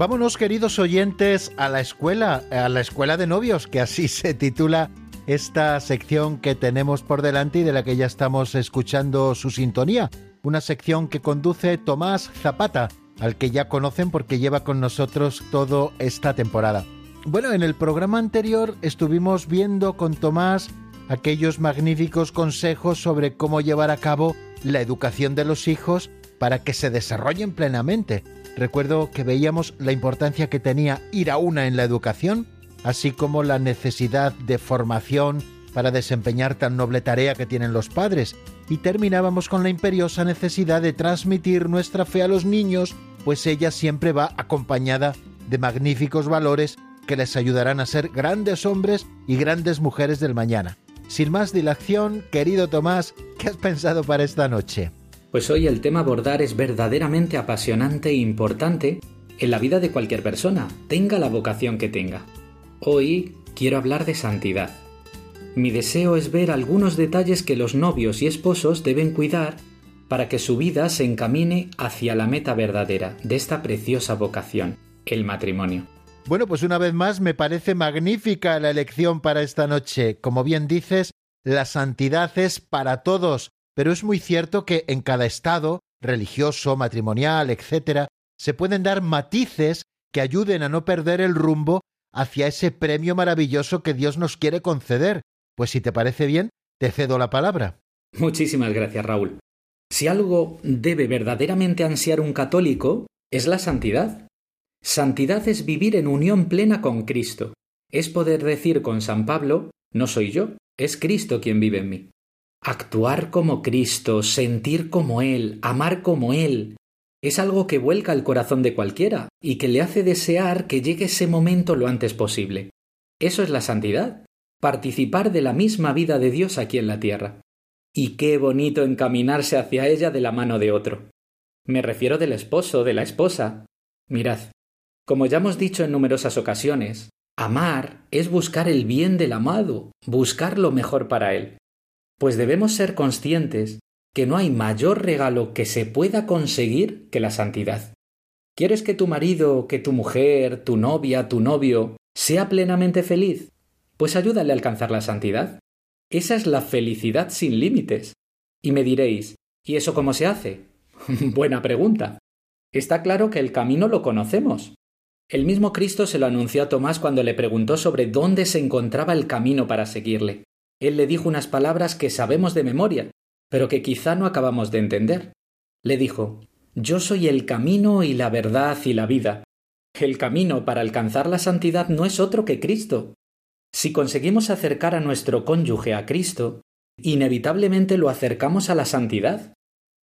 Vámonos, queridos oyentes, a la escuela, a la escuela de novios, que así se titula esta sección que tenemos por delante y de la que ya estamos escuchando su sintonía. Una sección que conduce Tomás Zapata, al que ya conocen porque lleva con nosotros toda esta temporada. Bueno, en el programa anterior estuvimos viendo con Tomás aquellos magníficos consejos sobre cómo llevar a cabo la educación de los hijos para que se desarrollen plenamente. Recuerdo que veíamos la importancia que tenía ir a una en la educación, así como la necesidad de formación para desempeñar tan noble tarea que tienen los padres, y terminábamos con la imperiosa necesidad de transmitir nuestra fe a los niños, pues ella siempre va acompañada de magníficos valores que les ayudarán a ser grandes hombres y grandes mujeres del mañana. Sin más dilación, querido Tomás, ¿qué has pensado para esta noche? Pues hoy el tema abordar es verdaderamente apasionante e importante en la vida de cualquier persona, tenga la vocación que tenga. Hoy quiero hablar de santidad. Mi deseo es ver algunos detalles que los novios y esposos deben cuidar para que su vida se encamine hacia la meta verdadera de esta preciosa vocación, el matrimonio. Bueno, pues una vez más me parece magnífica la elección para esta noche. Como bien dices, la santidad es para todos, pero es muy cierto que en cada estado, religioso, matrimonial, etc., se pueden dar matices que ayuden a no perder el rumbo hacia ese premio maravilloso que Dios nos quiere conceder. Pues si te parece bien, te cedo la palabra. Muchísimas gracias, Raúl. Si algo debe verdaderamente ansiar un católico, es la santidad. Santidad es vivir en unión plena con Cristo. Es poder decir con San Pablo, no soy yo, es Cristo quien vive en mí. Actuar como Cristo, sentir como Él, amar como Él, es algo que vuelca el corazón de cualquiera y que le hace desear que llegue ese momento lo antes posible. Eso es la santidad, participar de la misma vida de Dios aquí en la tierra. Y qué bonito encaminarse hacia ella de la mano de otro. Me refiero del esposo, de la esposa. Mirad, como ya hemos dicho en numerosas ocasiones, amar es buscar el bien del amado, buscar lo mejor para él. Pues debemos ser conscientes que no hay mayor regalo que se pueda conseguir que la santidad. ¿Quieres que tu marido, que tu mujer, tu novia, tu novio sea plenamente feliz? Pues ayúdale a alcanzar la santidad. Esa es la felicidad sin límites. Y me diréis, ¿y eso cómo se hace? Buena pregunta. Está claro que el camino lo conocemos. El mismo Cristo se lo anunció a Tomás cuando le preguntó sobre dónde se encontraba el camino para seguirle. Él le dijo unas palabras que sabemos de memoria, pero que quizá no acabamos de entender. Le dijo, Yo soy el camino y la verdad y la vida. El camino para alcanzar la santidad no es otro que Cristo. Si conseguimos acercar a nuestro cónyuge a Cristo, inevitablemente lo acercamos a la santidad.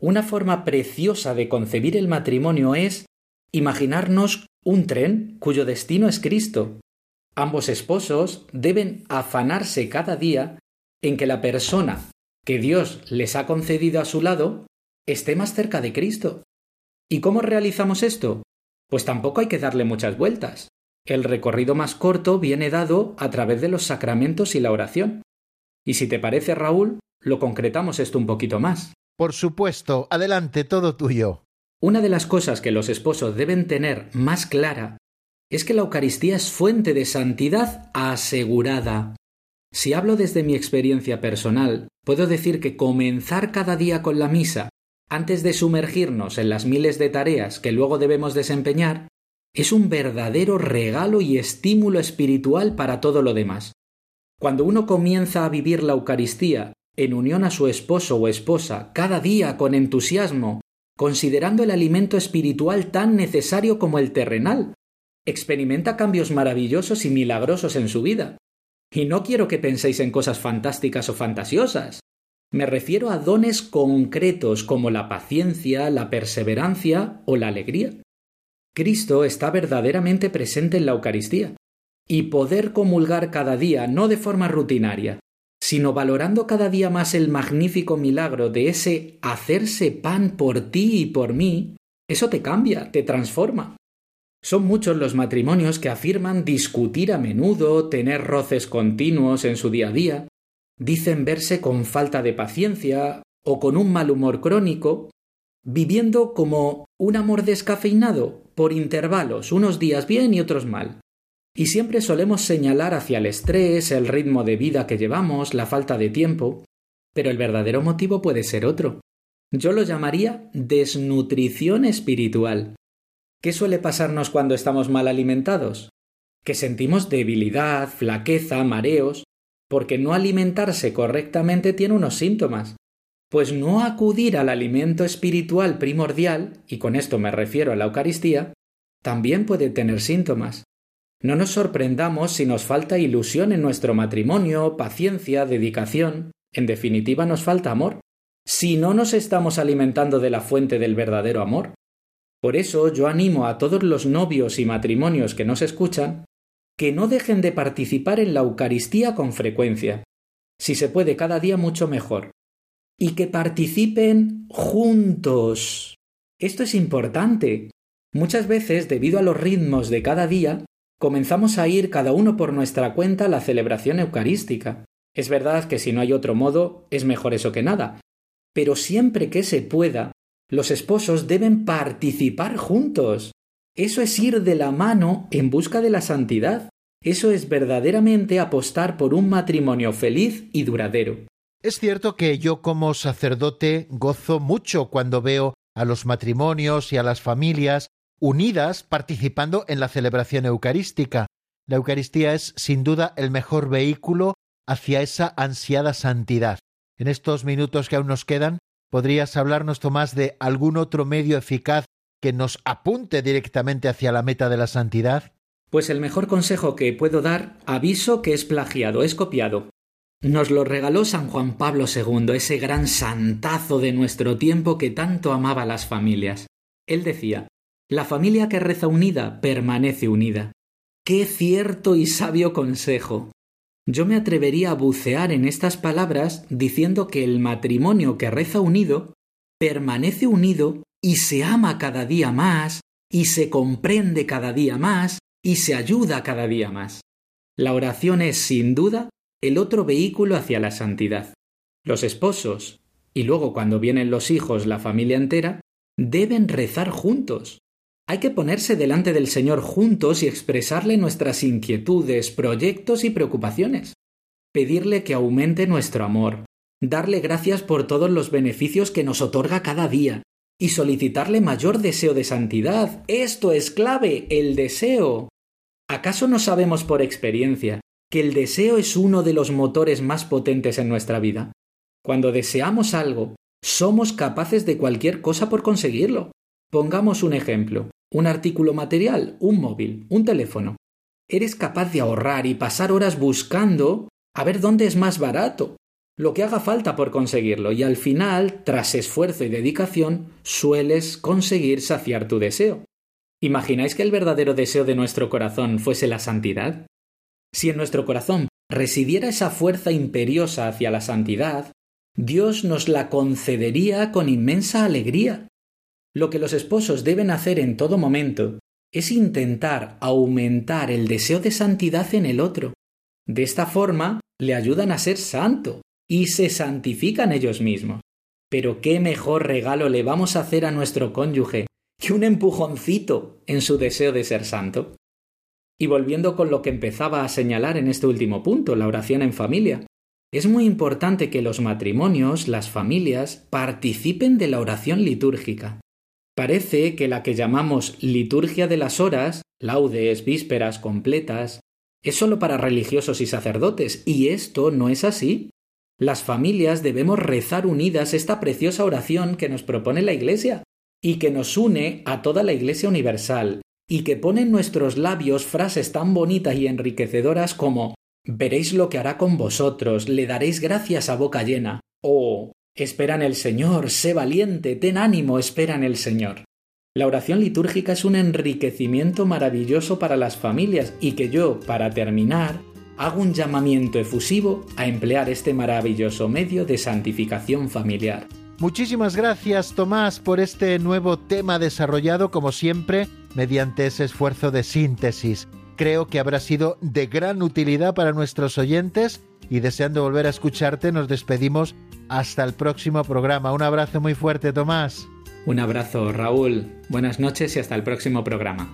Una forma preciosa de concebir el matrimonio es imaginarnos un tren cuyo destino es Cristo. Ambos esposos deben afanarse cada día en que la persona que Dios les ha concedido a su lado esté más cerca de Cristo. ¿Y cómo realizamos esto? Pues tampoco hay que darle muchas vueltas. El recorrido más corto viene dado a través de los sacramentos y la oración. Y si te parece, Raúl, lo concretamos esto un poquito más. Por supuesto, adelante, todo tuyo. Una de las cosas que los esposos deben tener más clara es que la Eucaristía es fuente de santidad asegurada. Si hablo desde mi experiencia personal, puedo decir que comenzar cada día con la misa, antes de sumergirnos en las miles de tareas que luego debemos desempeñar, es un verdadero regalo y estímulo espiritual para todo lo demás. Cuando uno comienza a vivir la Eucaristía en unión a su esposo o esposa cada día con entusiasmo, considerando el alimento espiritual tan necesario como el terrenal. Experimenta cambios maravillosos y milagrosos en su vida. Y no quiero que penséis en cosas fantásticas o fantasiosas. Me refiero a dones concretos como la paciencia, la perseverancia o la alegría. Cristo está verdaderamente presente en la Eucaristía. Y poder comulgar cada día, no de forma rutinaria, sino valorando cada día más el magnífico milagro de ese hacerse pan por ti y por mí, eso te cambia, te transforma. Son muchos los matrimonios que afirman discutir a menudo, tener roces continuos en su día a día, dicen verse con falta de paciencia o con un mal humor crónico, viviendo como un amor descafeinado, por intervalos, unos días bien y otros mal. Y siempre solemos señalar hacia el estrés, el ritmo de vida que llevamos, la falta de tiempo, pero el verdadero motivo puede ser otro. Yo lo llamaría desnutrición espiritual. ¿Qué suele pasarnos cuando estamos mal alimentados? Que sentimos debilidad, flaqueza, mareos, porque no alimentarse correctamente tiene unos síntomas. Pues no acudir al alimento espiritual primordial, y con esto me refiero a la Eucaristía, también puede tener síntomas. No nos sorprendamos si nos falta ilusión en nuestro matrimonio, paciencia, dedicación, en definitiva nos falta amor, si no nos estamos alimentando de la fuente del verdadero amor. Por eso yo animo a todos los novios y matrimonios que nos escuchan que no dejen de participar en la Eucaristía con frecuencia. Si se puede cada día mucho mejor. Y que participen juntos. Esto es importante. Muchas veces, debido a los ritmos de cada día, comenzamos a ir cada uno por nuestra cuenta a la celebración eucarística. Es verdad que si no hay otro modo, es mejor eso que nada. Pero siempre que se pueda, los esposos deben participar juntos. Eso es ir de la mano en busca de la santidad. Eso es verdaderamente apostar por un matrimonio feliz y duradero. Es cierto que yo como sacerdote gozo mucho cuando veo a los matrimonios y a las familias unidas participando en la celebración eucarística. La Eucaristía es sin duda el mejor vehículo hacia esa ansiada santidad. En estos minutos que aún nos quedan, ¿podrías hablarnos, Tomás, de algún otro medio eficaz que nos apunte directamente hacia la meta de la santidad? Pues el mejor consejo que puedo dar, aviso que es plagiado, es copiado. Nos lo regaló San Juan Pablo II, ese gran santazo de nuestro tiempo que tanto amaba a las familias. Él decía, la familia que reza unida permanece unida. Qué cierto y sabio consejo. Yo me atrevería a bucear en estas palabras diciendo que el matrimonio que reza unido permanece unido y se ama cada día más, y se comprende cada día más, y se ayuda cada día más. La oración es, sin duda, el otro vehículo hacia la santidad. Los esposos, y luego cuando vienen los hijos, la familia entera, deben rezar juntos, hay que ponerse delante del Señor juntos y expresarle nuestras inquietudes, proyectos y preocupaciones. Pedirle que aumente nuestro amor, darle gracias por todos los beneficios que nos otorga cada día y solicitarle mayor deseo de santidad. Esto es clave, el deseo. ¿Acaso no sabemos por experiencia que el deseo es uno de los motores más potentes en nuestra vida? Cuando deseamos algo, somos capaces de cualquier cosa por conseguirlo. Pongamos un ejemplo. Un artículo material, un móvil, un teléfono. Eres capaz de ahorrar y pasar horas buscando a ver dónde es más barato, lo que haga falta por conseguirlo, y al final, tras esfuerzo y dedicación, sueles conseguir saciar tu deseo. ¿Imagináis que el verdadero deseo de nuestro corazón fuese la santidad? Si en nuestro corazón residiera esa fuerza imperiosa hacia la santidad, Dios nos la concedería con inmensa alegría. Lo que los esposos deben hacer en todo momento es intentar aumentar el deseo de santidad en el otro. De esta forma le ayudan a ser santo y se santifican ellos mismos. Pero qué mejor regalo le vamos a hacer a nuestro cónyuge que un empujoncito en su deseo de ser santo. Y volviendo con lo que empezaba a señalar en este último punto, la oración en familia, es muy importante que los matrimonios, las familias, participen de la oración litúrgica. Parece que la que llamamos liturgia de las horas, laudes, vísperas, completas, es solo para religiosos y sacerdotes, y esto no es así. Las familias debemos rezar unidas esta preciosa oración que nos propone la Iglesia, y que nos une a toda la Iglesia universal, y que pone en nuestros labios frases tan bonitas y enriquecedoras como Veréis lo que hará con vosotros, le daréis gracias a boca llena, o Espera en el Señor, sé valiente, ten ánimo, espera en el Señor. La oración litúrgica es un enriquecimiento maravilloso para las familias y que yo, para terminar, hago un llamamiento efusivo a emplear este maravilloso medio de santificación familiar. Muchísimas gracias Tomás por este nuevo tema desarrollado como siempre mediante ese esfuerzo de síntesis. Creo que habrá sido de gran utilidad para nuestros oyentes y deseando volver a escucharte nos despedimos hasta el próximo programa. Un abrazo muy fuerte, Tomás. Un abrazo, Raúl. Buenas noches y hasta el próximo programa.